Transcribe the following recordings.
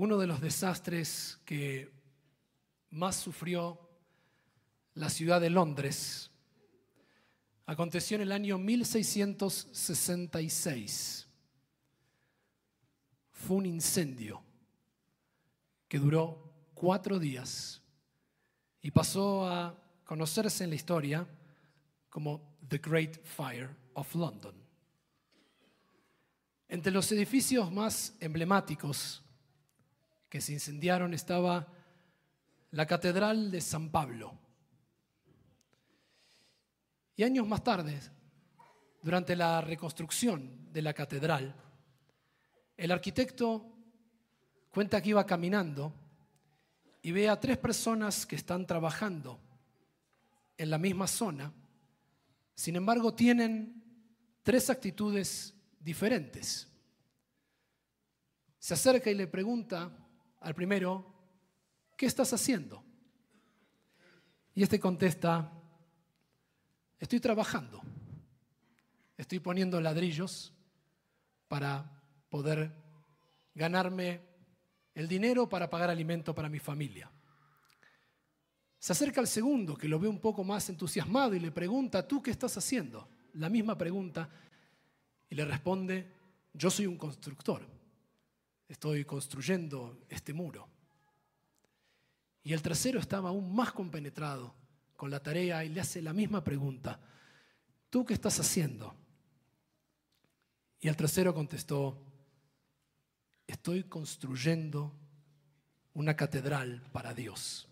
Uno de los desastres que más sufrió la ciudad de Londres aconteció en el año 1666. Fue un incendio que duró cuatro días y pasó a conocerse en la historia como The Great Fire of London. Entre los edificios más emblemáticos que se incendiaron estaba la Catedral de San Pablo. Y años más tarde, durante la reconstrucción de la catedral, el arquitecto cuenta que iba caminando y ve a tres personas que están trabajando en la misma zona, sin embargo tienen tres actitudes diferentes. Se acerca y le pregunta al primero, ¿qué estás haciendo? Y este contesta, estoy trabajando, estoy poniendo ladrillos para poder ganarme el dinero para pagar alimento para mi familia. Se acerca al segundo, que lo ve un poco más entusiasmado y le pregunta, ¿tú qué estás haciendo? La misma pregunta y le responde, yo soy un constructor, estoy construyendo este muro. Y el tercero estaba aún más compenetrado con la tarea y le hace la misma pregunta, ¿tú qué estás haciendo? Y el tercero contestó, estoy construyendo una catedral para Dios.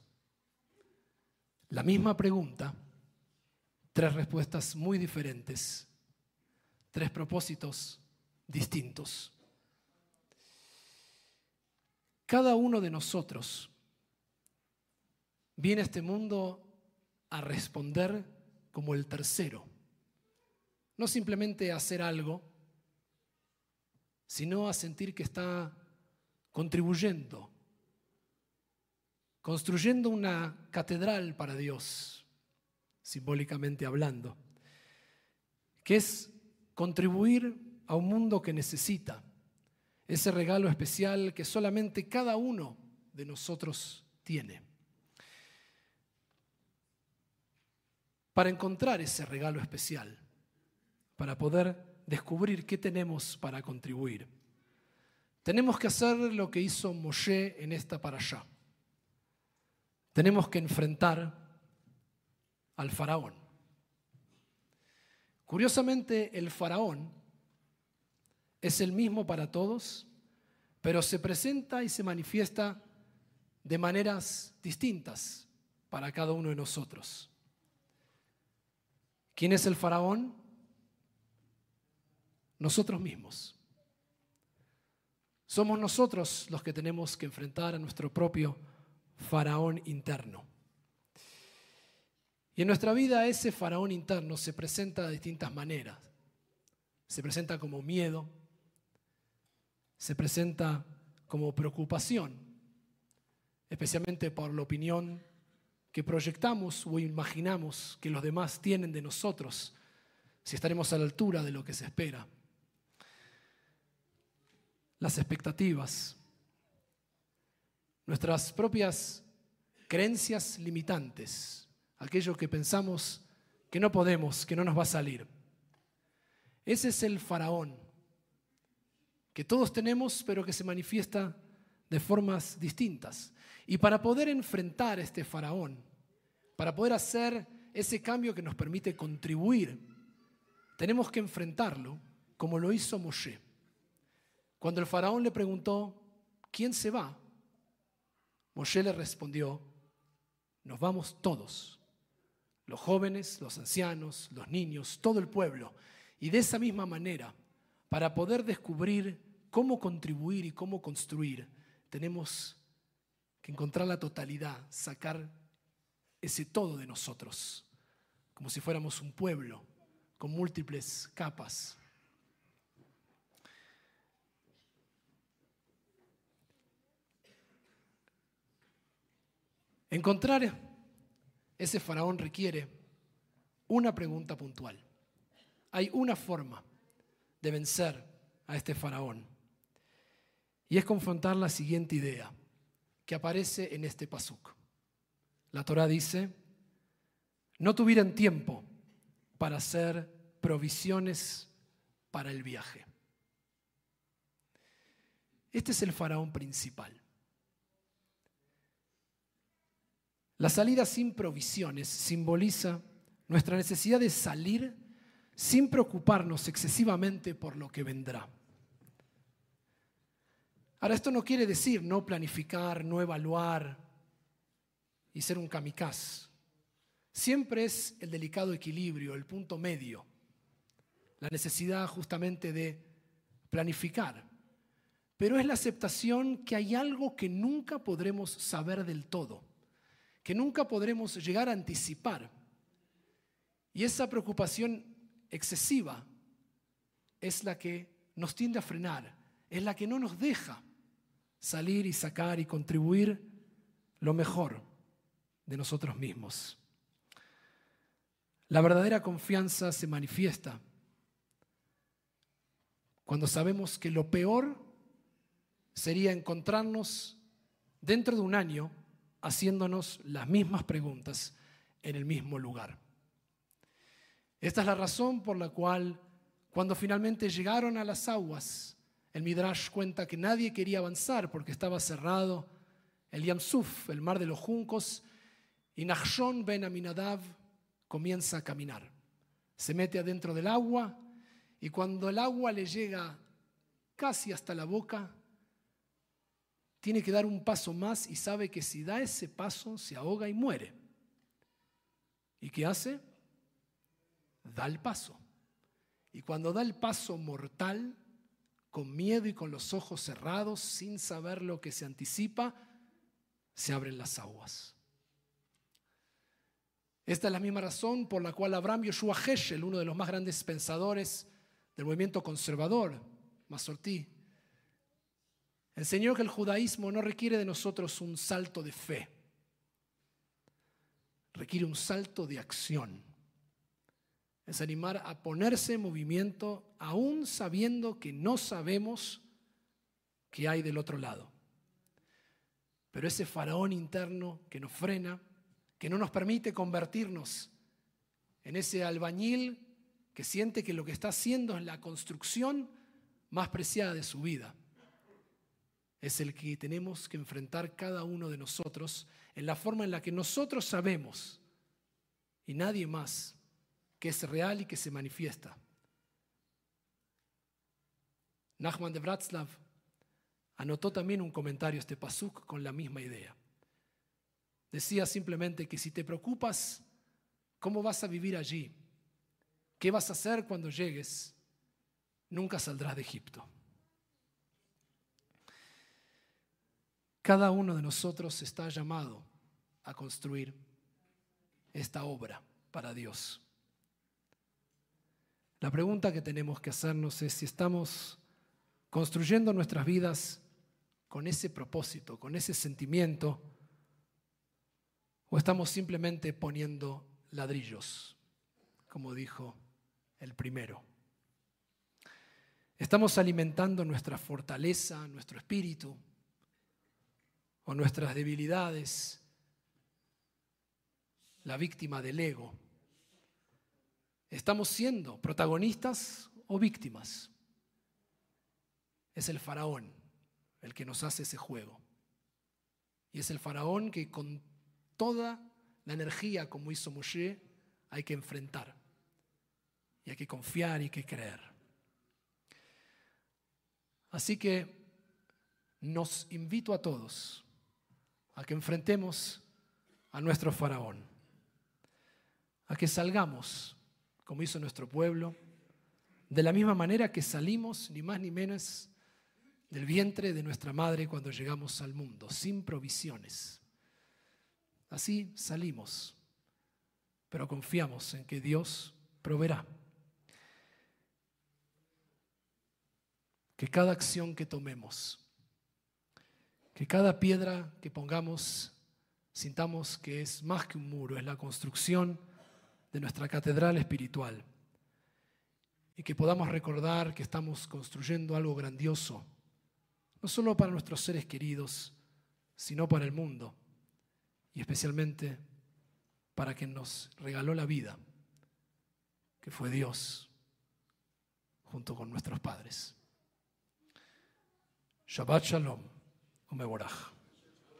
La misma pregunta, tres respuestas muy diferentes, tres propósitos distintos. Cada uno de nosotros viene a este mundo a responder como el tercero, no simplemente a hacer algo, sino a sentir que está contribuyendo, construyendo una catedral para Dios, simbólicamente hablando, que es contribuir a un mundo que necesita ese regalo especial que solamente cada uno de nosotros tiene. Para encontrar ese regalo especial, para poder descubrir qué tenemos para contribuir. Tenemos que hacer lo que hizo Moshe en esta para allá. Tenemos que enfrentar al faraón. Curiosamente, el faraón es el mismo para todos, pero se presenta y se manifiesta de maneras distintas para cada uno de nosotros. ¿Quién es el faraón? nosotros mismos. Somos nosotros los que tenemos que enfrentar a nuestro propio faraón interno. Y en nuestra vida ese faraón interno se presenta de distintas maneras. Se presenta como miedo, se presenta como preocupación, especialmente por la opinión que proyectamos o imaginamos que los demás tienen de nosotros, si estaremos a la altura de lo que se espera las expectativas, nuestras propias creencias limitantes, aquello que pensamos que no podemos, que no nos va a salir. Ese es el faraón que todos tenemos, pero que se manifiesta de formas distintas. Y para poder enfrentar este faraón, para poder hacer ese cambio que nos permite contribuir, tenemos que enfrentarlo como lo hizo Moshe. Cuando el faraón le preguntó, ¿quién se va? Moshe le respondió, nos vamos todos, los jóvenes, los ancianos, los niños, todo el pueblo. Y de esa misma manera, para poder descubrir cómo contribuir y cómo construir, tenemos que encontrar la totalidad, sacar ese todo de nosotros, como si fuéramos un pueblo con múltiples capas Encontrar ese faraón requiere una pregunta puntual. Hay una forma de vencer a este faraón. Y es confrontar la siguiente idea que aparece en este pasuk. La Torah dice, no tuvieran tiempo para hacer provisiones para el viaje. Este es el faraón principal. La salida sin provisiones simboliza nuestra necesidad de salir sin preocuparnos excesivamente por lo que vendrá. Ahora, esto no quiere decir no planificar, no evaluar y ser un kamikaze. Siempre es el delicado equilibrio, el punto medio, la necesidad justamente de planificar. Pero es la aceptación que hay algo que nunca podremos saber del todo, que nunca podremos llegar a anticipar. Y esa preocupación excesiva es la que nos tiende a frenar, es la que no nos deja salir y sacar y contribuir lo mejor de nosotros mismos. La verdadera confianza se manifiesta cuando sabemos que lo peor sería encontrarnos dentro de un año haciéndonos las mismas preguntas en el mismo lugar. Esta es la razón por la cual cuando finalmente llegaron a las aguas, el Midrash cuenta que nadie quería avanzar porque estaba cerrado el Yamsuf, el mar de los juncos, y Nachshon ben Aminadav comienza a caminar. Se mete adentro del agua y cuando el agua le llega casi hasta la boca, tiene que dar un paso más y sabe que si da ese paso se ahoga y muere. ¿Y qué hace? Da el paso. Y cuando da el paso mortal, con miedo y con los ojos cerrados, sin saber lo que se anticipa, se abren las aguas. Esta es la misma razón por la cual Abraham Yoshua Heschel, uno de los más grandes pensadores del movimiento conservador, Masortí, enseñó que el judaísmo no requiere de nosotros un salto de fe, requiere un salto de acción. Es animar a ponerse en movimiento aún sabiendo que no sabemos qué hay del otro lado. Pero ese faraón interno que nos frena, que no nos permite convertirnos en ese albañil que siente que lo que está haciendo es la construcción más preciada de su vida. Es el que tenemos que enfrentar cada uno de nosotros en la forma en la que nosotros sabemos y nadie más que es real y que se manifiesta. Nachman de Bratslav anotó también un comentario este pasuk con la misma idea. Decía simplemente que si te preocupas cómo vas a vivir allí, qué vas a hacer cuando llegues, nunca saldrás de Egipto. Cada uno de nosotros está llamado a construir esta obra para Dios. La pregunta que tenemos que hacernos es si estamos construyendo nuestras vidas con ese propósito, con ese sentimiento, ¿O estamos simplemente poniendo ladrillos, como dijo el primero? ¿Estamos alimentando nuestra fortaleza, nuestro espíritu o nuestras debilidades? La víctima del ego. ¿Estamos siendo protagonistas o víctimas? Es el faraón el que nos hace ese juego. Y es el faraón que con toda la energía como hizo Moshe, hay que enfrentar. Y hay que confiar y hay que creer. Así que nos invito a todos a que enfrentemos a nuestro faraón, a que salgamos, como hizo nuestro pueblo, de la misma manera que salimos, ni más ni menos, del vientre de nuestra madre cuando llegamos al mundo, sin provisiones. Así salimos, pero confiamos en que Dios proveerá. Que cada acción que tomemos, que cada piedra que pongamos, sintamos que es más que un muro, es la construcción de nuestra catedral espiritual. Y que podamos recordar que estamos construyendo algo grandioso, no solo para nuestros seres queridos, sino para el mundo y especialmente para quien nos regaló la vida, que fue Dios junto con nuestros padres. Shabbat Shalom, Umeborach.